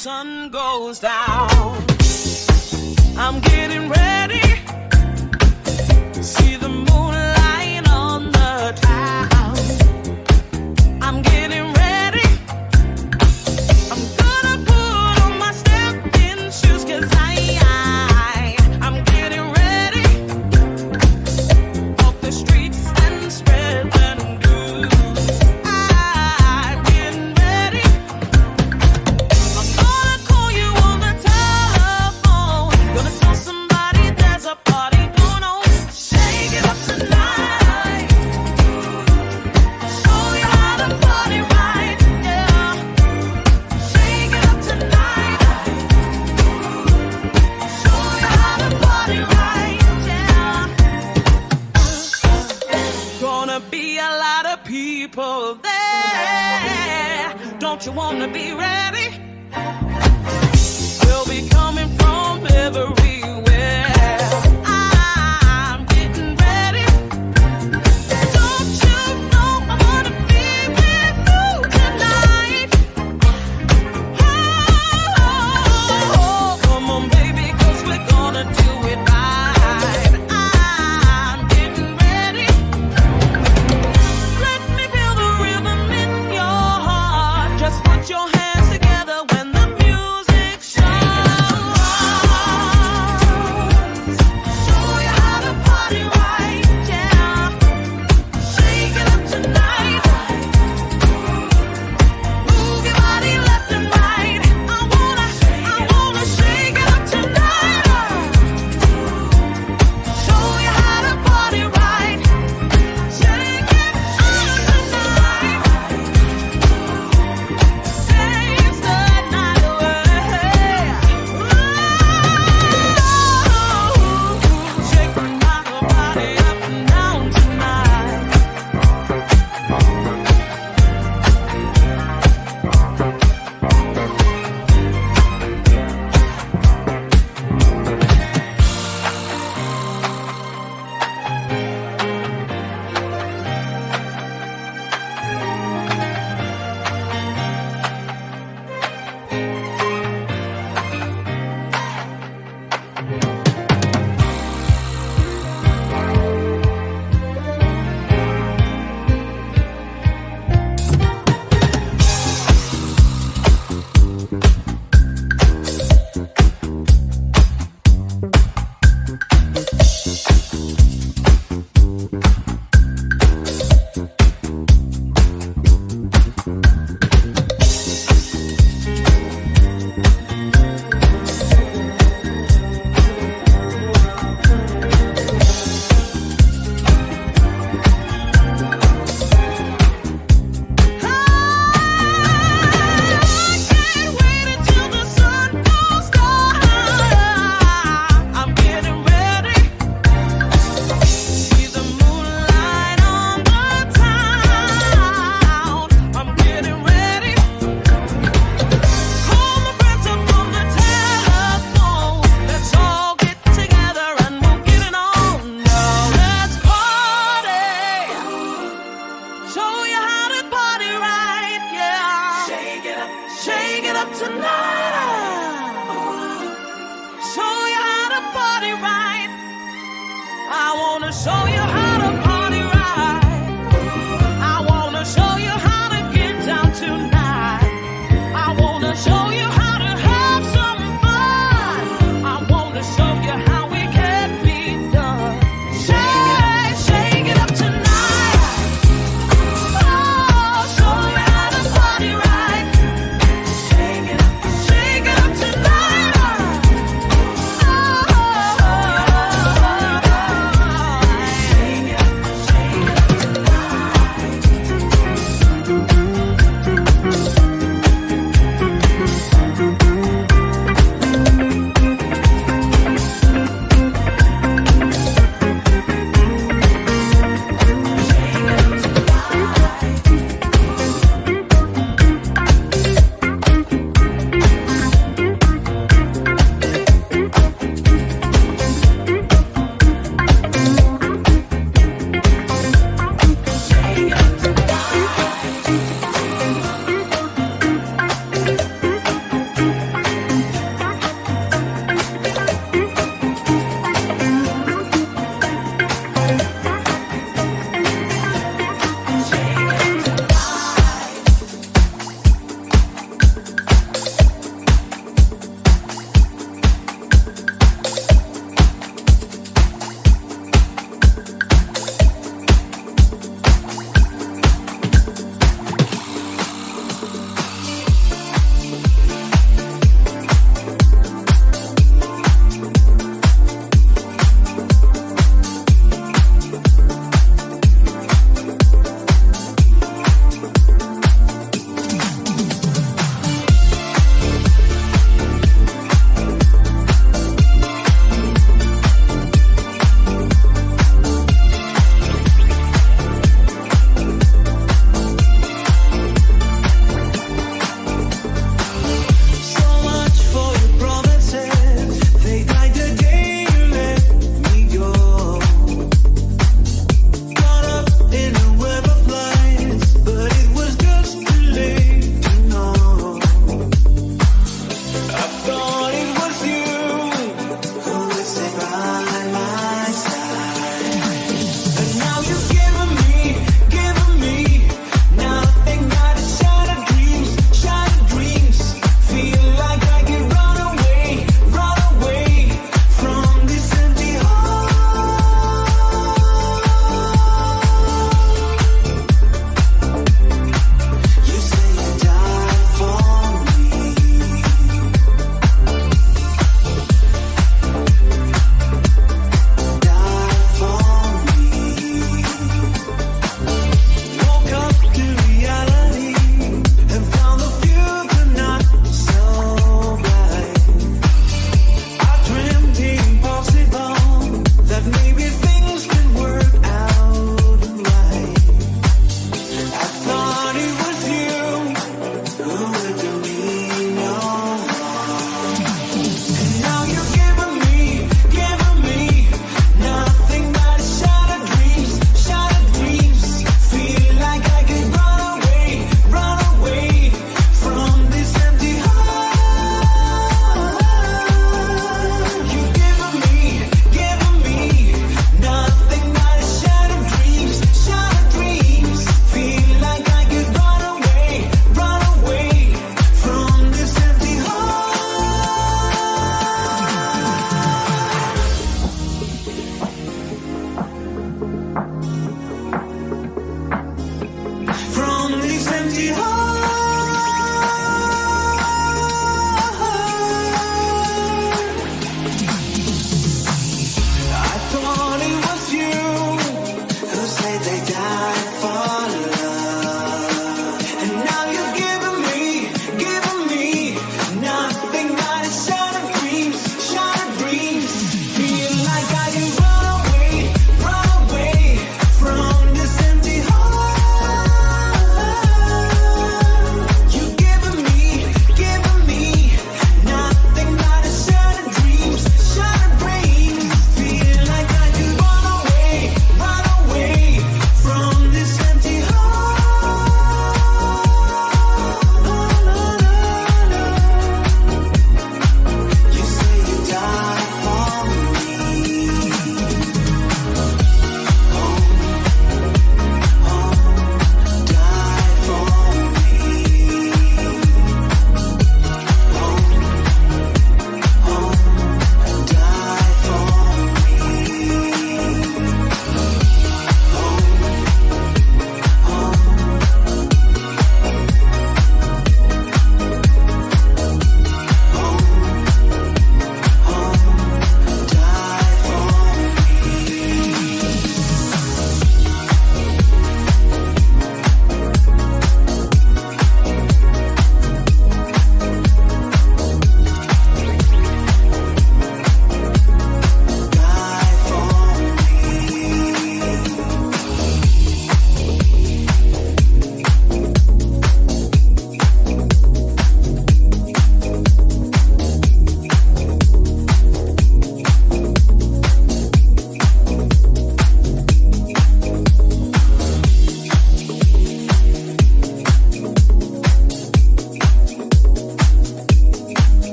Sun goes down.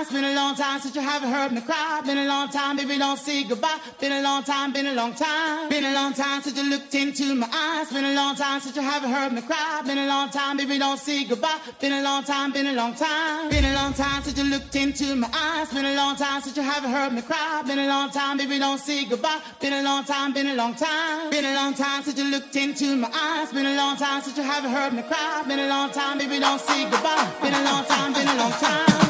Eyes. Been a long time since you haven't heard me cry. Been a long time, baby, don't say goodbye. Been a long time, been a long time. Been a long time since you looked into my eyes. Been a long time since you haven't heard me cry. Been a long time, baby, don't say goodbye. Been a long time, been a long time. Been a long time since you looked into my eyes. Been a long time since you haven't heard me cry. Been a long time, baby, don't say goodbye. Been a long time, been a long time. Been a long time since you looked into my eyes. Been a long time since you haven't heard me cry. Been a long time, baby, don't say goodbye. Been a long time, been a long time.